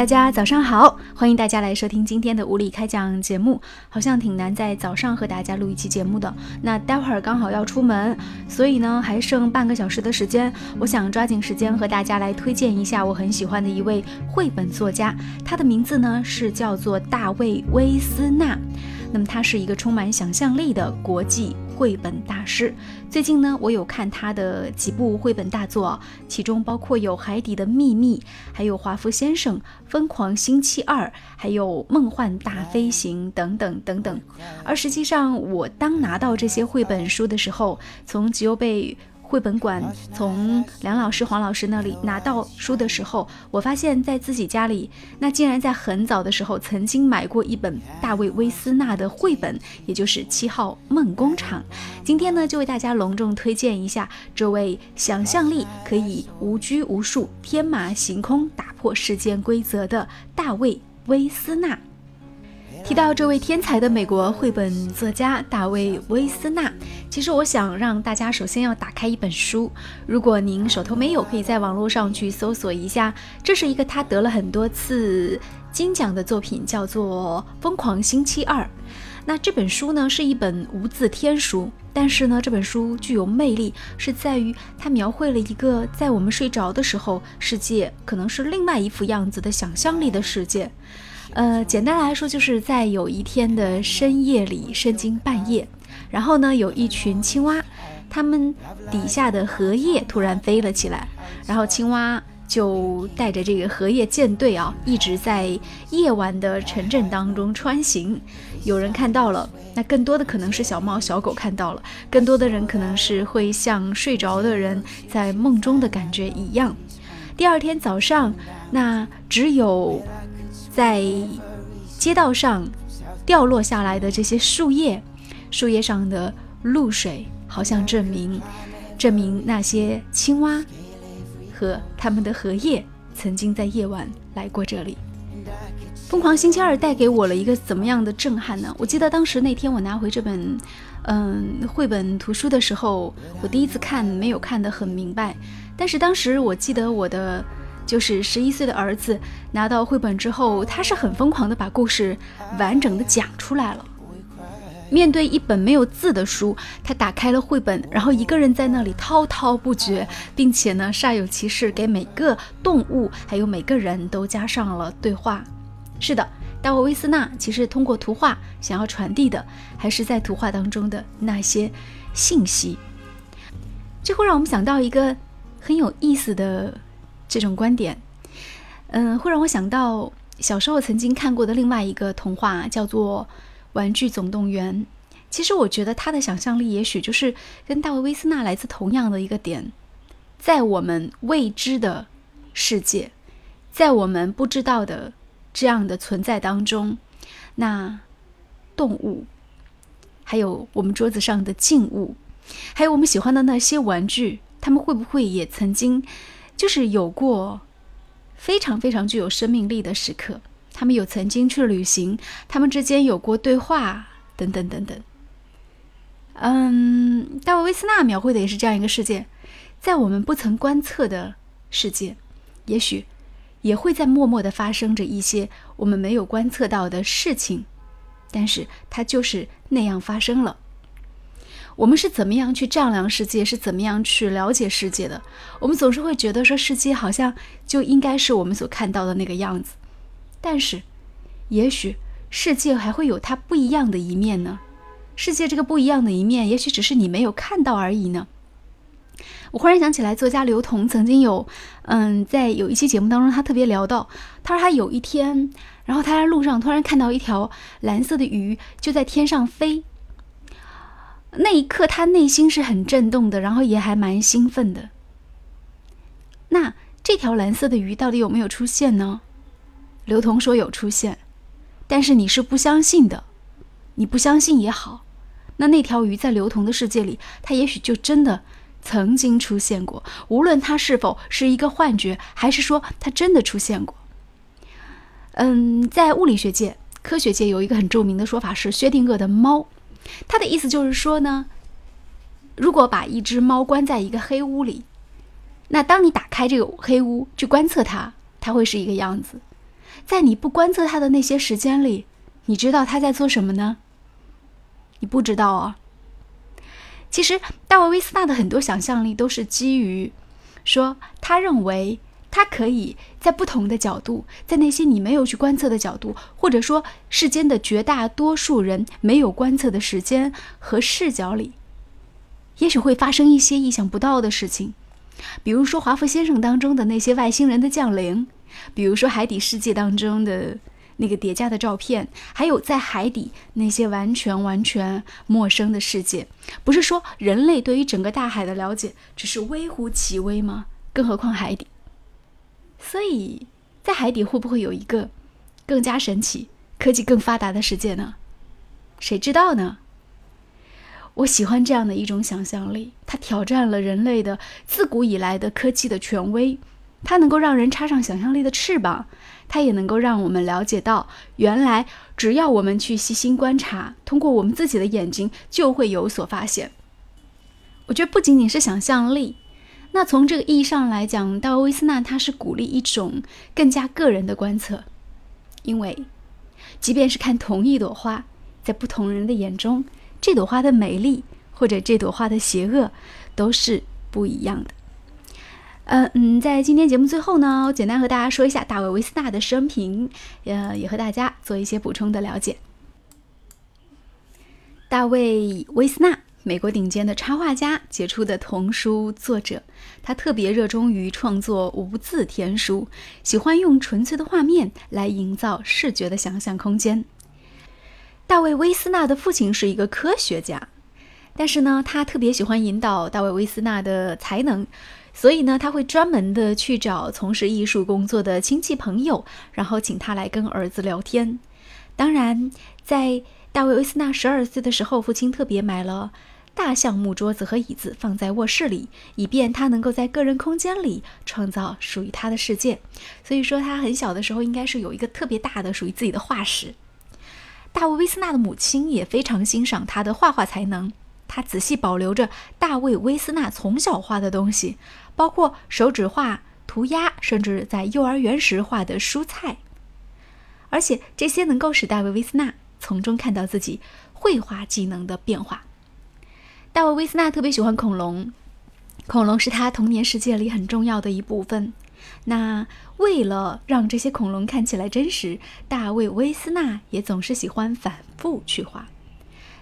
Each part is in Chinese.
大家早上好，欢迎大家来收听今天的物理开讲节目。好像挺难在早上和大家录一期节目的，那待会儿刚好要出门，所以呢还剩半个小时的时间，我想抓紧时间和大家来推荐一下我很喜欢的一位绘本作家，他的名字呢是叫做大卫·威斯纳。那么他是一个充满想象力的国际绘本大师。最近呢，我有看他的几部绘本大作，其中包括有《海底的秘密》，还有《华夫先生》《疯狂星期二》，还有《梦幻大飞行》等等等等。而实际上，我当拿到这些绘本书的时候，从吉欧贝。绘本馆从梁老师、黄老师那里拿到书的时候，我发现，在自己家里，那竟然在很早的时候曾经买过一本大卫·威斯纳的绘本，也就是《七号梦工厂》。今天呢，就为大家隆重推荐一下这位想象力可以无拘无束、天马行空、打破世间规则的大卫·威斯纳。提到这位天才的美国绘本作家大卫·威斯纳，其实我想让大家首先要打开一本书。如果您手头没有，可以在网络上去搜索一下。这是一个他得了很多次金奖的作品，叫做《疯狂星期二》。那这本书呢是一本无字天书，但是呢这本书具有魅力，是在于它描绘了一个在我们睡着的时候，世界可能是另外一副样子的想象力的世界。呃，简单来说，就是在有一天的深夜里，深更半夜，然后呢，有一群青蛙，它们底下的荷叶突然飞了起来，然后青蛙就带着这个荷叶舰队啊，一直在夜晚的城镇当中穿行。有人看到了，那更多的可能是小猫小狗看到了，更多的人可能是会像睡着的人在梦中的感觉一样。第二天早上，那只有。在街道上掉落下来的这些树叶，树叶上的露水，好像证明，证明那些青蛙和他们的荷叶曾经在夜晚来过这里。疯狂星期二带给我了一个怎么样的震撼呢？我记得当时那天我拿回这本，嗯，绘本图书的时候，我第一次看没有看得很明白，但是当时我记得我的。就是十一岁的儿子拿到绘本之后，他是很疯狂的把故事完整的讲出来了。面对一本没有字的书，他打开了绘本，然后一个人在那里滔滔不绝，并且呢煞有其事给每个动物还有每个人都加上了对话。是的，大卫·威斯纳其实通过图画想要传递的，还是在图画当中的那些信息。这会让我们想到一个很有意思的。这种观点，嗯，会让我想到小时候曾经看过的另外一个童话，叫做《玩具总动员》。其实我觉得他的想象力也许就是跟大卫·威斯纳来自同样的一个点，在我们未知的世界，在我们不知道的这样的存在当中，那动物，还有我们桌子上的静物，还有我们喜欢的那些玩具，他们会不会也曾经？就是有过非常非常具有生命力的时刻，他们有曾经去旅行，他们之间有过对话，等等等等。嗯，大卫·威斯纳描绘的也是这样一个世界，在我们不曾观测的世界，也许也会在默默的发生着一些我们没有观测到的事情，但是它就是那样发生了。我们是怎么样去丈量世界？是怎么样去了解世界的？我们总是会觉得说世界好像就应该是我们所看到的那个样子，但是，也许世界还会有它不一样的一面呢。世界这个不一样的一面，也许只是你没有看到而已呢。我忽然想起来，作家刘同曾经有，嗯，在有一期节目当中，他特别聊到，他说他有一天，然后他在路上突然看到一条蓝色的鱼就在天上飞。那一刻，他内心是很震动的，然后也还蛮兴奋的。那这条蓝色的鱼到底有没有出现呢？刘同说有出现，但是你是不相信的。你不相信也好，那那条鱼在刘同的世界里，它也许就真的曾经出现过。无论它是否是一个幻觉，还是说它真的出现过。嗯，在物理学界、科学界有一个很著名的说法是薛定谔的猫。他的意思就是说呢，如果把一只猫关在一个黑屋里，那当你打开这个黑屋去观测它，它会是一个样子。在你不观测它的那些时间里，你知道它在做什么呢？你不知道啊。其实，大卫·威斯纳的很多想象力都是基于说，他认为它可以在不同的角度，在那些你没有去观测的角度，或者说世间的绝大多数人没有观测的时间和视角里，也许会发生一些意想不到的事情。比如说《华夫先生》当中的那些外星人的降临，比如说《海底世界》当中的那个叠加的照片，还有在海底那些完全完全陌生的世界。不是说人类对于整个大海的了解只是微乎其微吗？更何况海底。所以在海底会不会有一个更加神奇、科技更发达的世界呢？谁知道呢？我喜欢这样的一种想象力，它挑战了人类的自古以来的科技的权威，它能够让人插上想象力的翅膀，它也能够让我们了解到，原来只要我们去细心观察，通过我们自己的眼睛，就会有所发现。我觉得不仅仅是想象力，那从这个意义上来讲，大卫·威斯纳他是鼓励一种更加个人的观测，因为即便是看同一朵花，在不同人的眼中。这朵花的美丽，或者这朵花的邪恶，都是不一样的。呃嗯，在今天节目最后呢，我简单和大家说一下大卫·维斯纳的生平，呃，也和大家做一些补充的了解。大卫·维斯纳，美国顶尖的插画家，杰出的童书作者，他特别热衷于创作无字天书，喜欢用纯粹的画面来营造视觉的想象空间。大卫·威斯纳的父亲是一个科学家，但是呢，他特别喜欢引导大卫·威斯纳的才能，所以呢，他会专门的去找从事艺术工作的亲戚朋友，然后请他来跟儿子聊天。当然，在大卫·威斯纳十二岁的时候，父亲特别买了大橡木桌子和椅子放在卧室里，以便他能够在个人空间里创造属于他的世界。所以说，他很小的时候应该是有一个特别大的属于自己的画室。大卫·威斯纳的母亲也非常欣赏他的画画才能，他仔细保留着大卫·威斯纳从小画的东西，包括手指画、涂鸦，甚至在幼儿园时画的蔬菜，而且这些能够使大卫·威斯纳从中看到自己绘画技能的变化。大卫·威斯纳特别喜欢恐龙，恐龙是他童年世界里很重要的一部分。那为了让这些恐龙看起来真实，大卫·威斯纳也总是喜欢反复去画。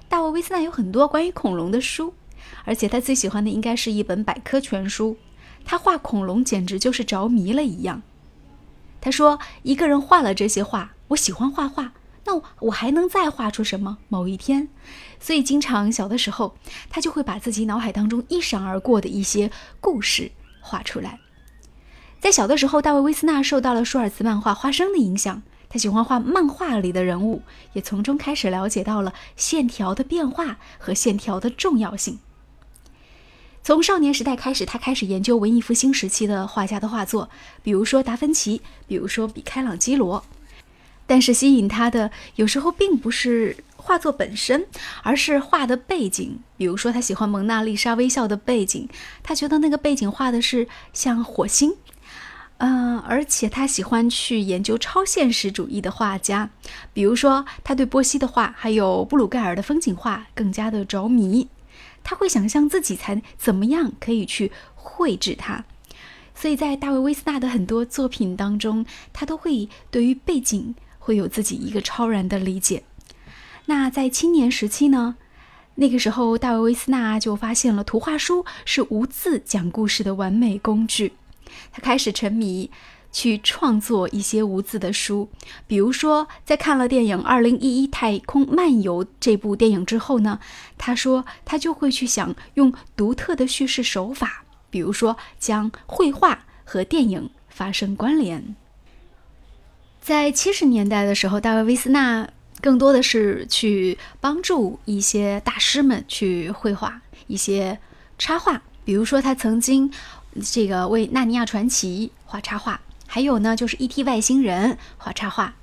大卫·威斯纳有很多关于恐龙的书，而且他最喜欢的应该是一本百科全书。他画恐龙简直就是着迷了一样。他说：“一个人画了这些画，我喜欢画画，那我还能再画出什么？某一天，所以经常小的时候，他就会把自己脑海当中一闪而过的一些故事画出来。”在小的时候，大卫·威斯纳受到了舒尔茨漫画《花生》的影响，他喜欢画漫画里的人物，也从中开始了解到了线条的变化和线条的重要性。从少年时代开始，他开始研究文艺复兴时期的画家的画作，比如说达芬奇，比如说比开朗基罗。但是吸引他的有时候并不是画作本身，而是画的背景。比如说，他喜欢蒙娜丽莎微笑的背景，他觉得那个背景画的是像火星。嗯，而且他喜欢去研究超现实主义的画家，比如说他对波西的画，还有布鲁盖尔的风景画更加的着迷。他会想象自己才怎么样可以去绘制它，所以在大卫·威斯纳的很多作品当中，他都会对于背景会有自己一个超然的理解。那在青年时期呢，那个时候大卫·威斯纳就发现了图画书是无字讲故事的完美工具。他开始沉迷，去创作一些无字的书。比如说，在看了电影《二零一一太空漫游》这部电影之后呢，他说他就会去想用独特的叙事手法，比如说将绘画和电影发生关联。在七十年代的时候，大卫·威斯纳更多的是去帮助一些大师们去绘画一些插画，比如说他曾经。这个为《纳尼亚传奇》画插画，还有呢，就是《E.T. 外星人》画插画。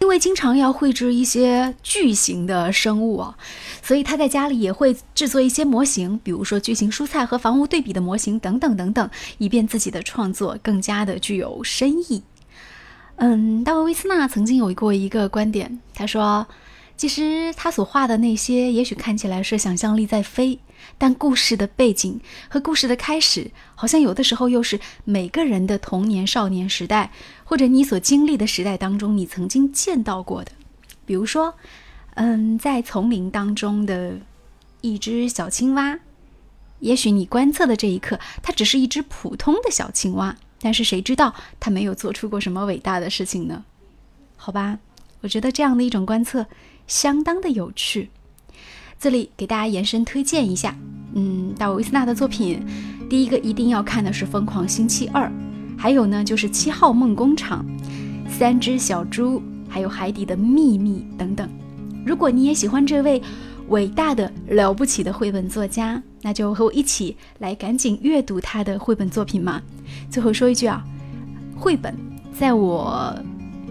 因为经常要绘制一些巨型的生物啊，所以他在家里也会制作一些模型，比如说巨型蔬菜和房屋对比的模型等等等等，以便自己的创作更加的具有深意。嗯，大卫·威斯纳曾经有过一个观点，他说，其实他所画的那些，也许看起来是想象力在飞，但故事的背景和故事的开始，好像有的时候又是每个人的童年、少年时代，或者你所经历的时代当中，你曾经见到过的。比如说，嗯，在丛林当中的一只小青蛙，也许你观测的这一刻，它只是一只普通的小青蛙。但是谁知道他没有做出过什么伟大的事情呢？好吧，我觉得这样的一种观测相当的有趣。这里给大家延伸推荐一下，嗯，大卫·维斯纳的作品，第一个一定要看的是《疯狂星期二》，还有呢就是《七号梦工厂》、《三只小猪》，还有《海底的秘密》等等。如果你也喜欢这位伟大的、了不起的绘本作家，那就和我一起来赶紧阅读他的绘本作品嘛。最后说一句啊，绘本在我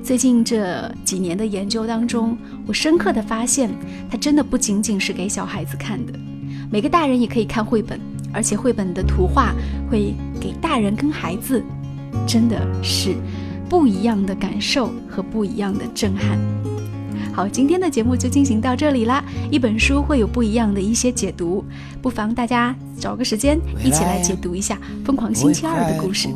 最近这几年的研究当中，我深刻的发现，它真的不仅仅是给小孩子看的，每个大人也可以看绘本，而且绘本的图画会给大人跟孩子真的是不一样的感受和不一样的震撼。好，今天的节目就进行到这里啦。一本书会有不一样的一些解读，不妨大家找个时间一起来解读一下《疯狂星期二》的故事。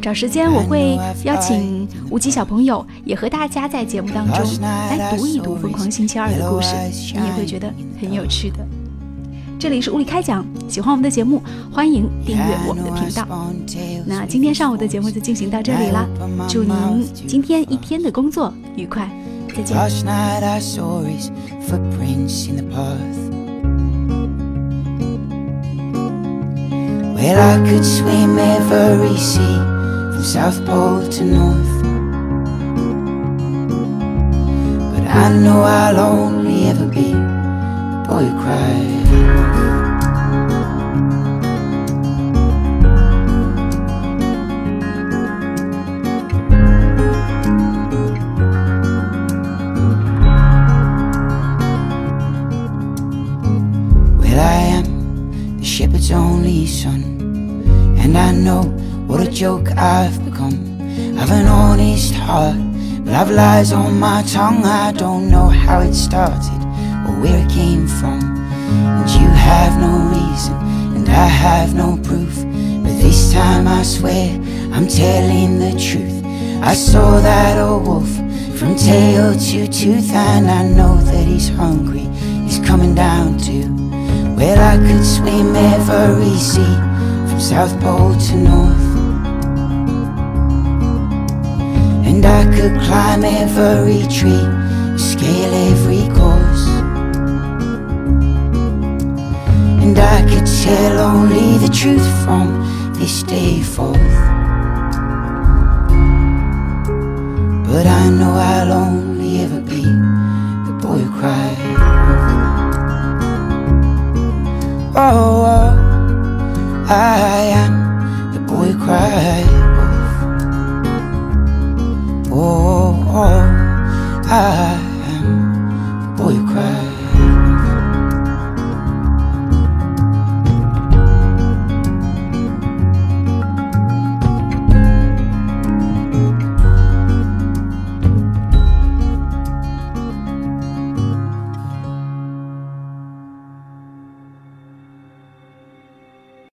找时间我会邀请无极小朋友，也和大家在节目当中来读一读《疯狂星期二》的故事，你也会觉得很有趣的。这里是物理开讲，喜欢我们的节目，欢迎订阅我们的频道。那今天上午的节目就进行到这里啦，祝您今天一天的工作愉快。Last night I saw his footprints in the path. Well, I could swim every sea from South Pole to North. But I know I'll only ever be the boy who cried. Joke I've become. I've an honest heart, but I've lies on my tongue. I don't know how it started or where it came from. And you have no reason, and I have no proof. But this time I swear I'm telling the truth. I saw that old wolf from tail to tooth, and I know that he's hungry. He's coming down to well, I could swim every sea from South Pole to North. I could climb every tree, scale every course. And I could tell only the truth from this day forth. But I know I'll only ever be the boy who cried. Oh, oh, I am the boy who cried